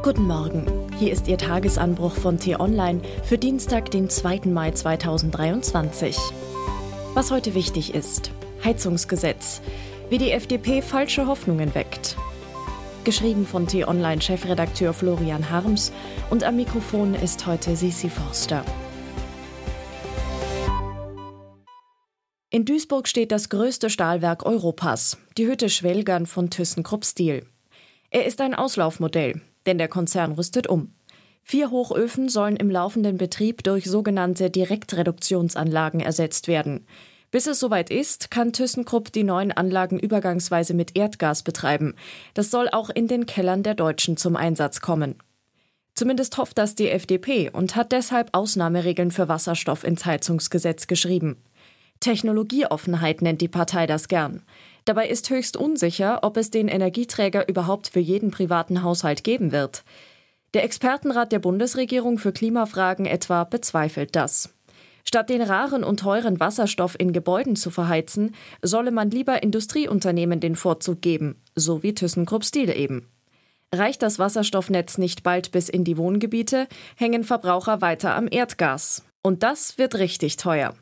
Guten Morgen. Hier ist Ihr Tagesanbruch von T-Online für Dienstag, den 2. Mai 2023. Was heute wichtig ist: Heizungsgesetz. Wie die FDP falsche Hoffnungen weckt. Geschrieben von T-Online-Chefredakteur Florian Harms und am Mikrofon ist heute Sisi Forster. In Duisburg steht das größte Stahlwerk Europas, die Hütte Schwelgern von ThyssenKrupp Steel. Er ist ein Auslaufmodell, denn der Konzern rüstet um. Vier Hochöfen sollen im laufenden Betrieb durch sogenannte Direktreduktionsanlagen ersetzt werden. Bis es soweit ist, kann ThyssenKrupp die neuen Anlagen übergangsweise mit Erdgas betreiben. Das soll auch in den Kellern der Deutschen zum Einsatz kommen. Zumindest hofft das die FDP und hat deshalb Ausnahmeregeln für Wasserstoff ins Heizungsgesetz geschrieben. Technologieoffenheit nennt die Partei das gern. Dabei ist höchst unsicher, ob es den Energieträger überhaupt für jeden privaten Haushalt geben wird. Der Expertenrat der Bundesregierung für Klimafragen etwa bezweifelt das. Statt den raren und teuren Wasserstoff in Gebäuden zu verheizen, solle man lieber Industrieunternehmen den Vorzug geben, so wie ThyssenKrupp Steel eben. Reicht das Wasserstoffnetz nicht bald bis in die Wohngebiete, hängen Verbraucher weiter am Erdgas. Und das wird richtig teuer.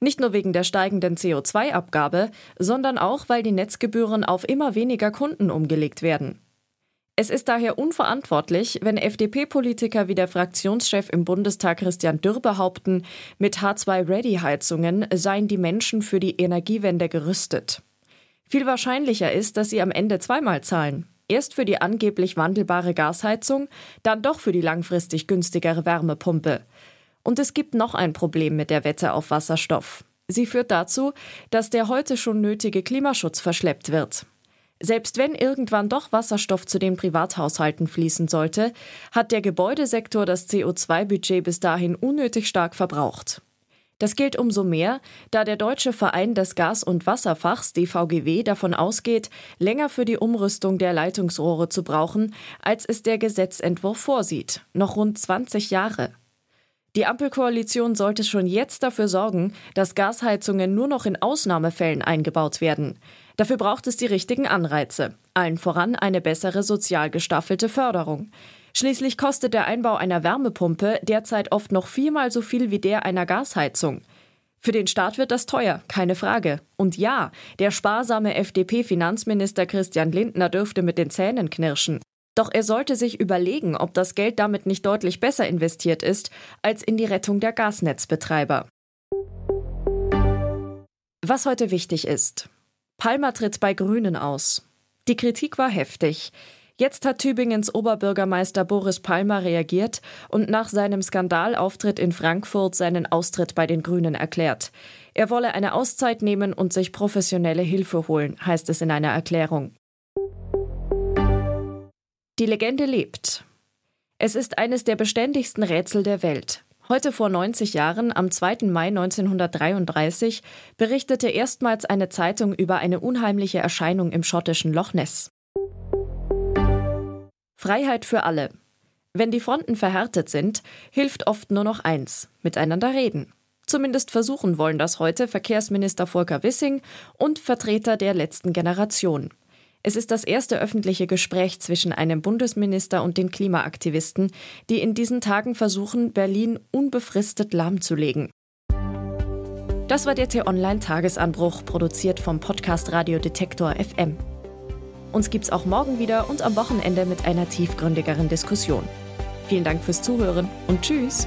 Nicht nur wegen der steigenden CO2-Abgabe, sondern auch, weil die Netzgebühren auf immer weniger Kunden umgelegt werden. Es ist daher unverantwortlich, wenn FDP-Politiker wie der Fraktionschef im Bundestag Christian Dürr behaupten, mit H2-Ready-Heizungen seien die Menschen für die Energiewende gerüstet. Viel wahrscheinlicher ist, dass sie am Ende zweimal zahlen. Erst für die angeblich wandelbare Gasheizung, dann doch für die langfristig günstigere Wärmepumpe. Und es gibt noch ein Problem mit der Wette auf Wasserstoff. Sie führt dazu, dass der heute schon nötige Klimaschutz verschleppt wird. Selbst wenn irgendwann doch Wasserstoff zu den Privathaushalten fließen sollte, hat der Gebäudesektor das CO2-Budget bis dahin unnötig stark verbraucht. Das gilt umso mehr, da der Deutsche Verein des Gas- und Wasserfachs DVGW davon ausgeht, länger für die Umrüstung der Leitungsrohre zu brauchen, als es der Gesetzentwurf vorsieht, noch rund 20 Jahre. Die Ampelkoalition sollte schon jetzt dafür sorgen, dass Gasheizungen nur noch in Ausnahmefällen eingebaut werden. Dafür braucht es die richtigen Anreize, allen voran eine bessere sozial gestaffelte Förderung. Schließlich kostet der Einbau einer Wärmepumpe derzeit oft noch viermal so viel wie der einer Gasheizung. Für den Staat wird das teuer, keine Frage. Und ja, der sparsame FDP-Finanzminister Christian Lindner dürfte mit den Zähnen knirschen. Doch er sollte sich überlegen, ob das Geld damit nicht deutlich besser investiert ist als in die Rettung der Gasnetzbetreiber. Was heute wichtig ist. Palmer tritt bei Grünen aus. Die Kritik war heftig. Jetzt hat Tübingens Oberbürgermeister Boris Palmer reagiert und nach seinem Skandalauftritt in Frankfurt seinen Austritt bei den Grünen erklärt. Er wolle eine Auszeit nehmen und sich professionelle Hilfe holen, heißt es in einer Erklärung. Die Legende lebt. Es ist eines der beständigsten Rätsel der Welt. Heute vor 90 Jahren, am 2. Mai 1933, berichtete erstmals eine Zeitung über eine unheimliche Erscheinung im schottischen Loch Ness. Freiheit für alle. Wenn die Fronten verhärtet sind, hilft oft nur noch eins: miteinander reden. Zumindest versuchen wollen das heute Verkehrsminister Volker Wissing und Vertreter der letzten Generation. Es ist das erste öffentliche Gespräch zwischen einem Bundesminister und den Klimaaktivisten, die in diesen Tagen versuchen, Berlin unbefristet lahmzulegen. Das war der T-Online-Tagesanbruch, produziert vom Podcast Radio Detektor FM. Uns gibt's auch morgen wieder und am Wochenende mit einer tiefgründigeren Diskussion. Vielen Dank fürs Zuhören und Tschüss!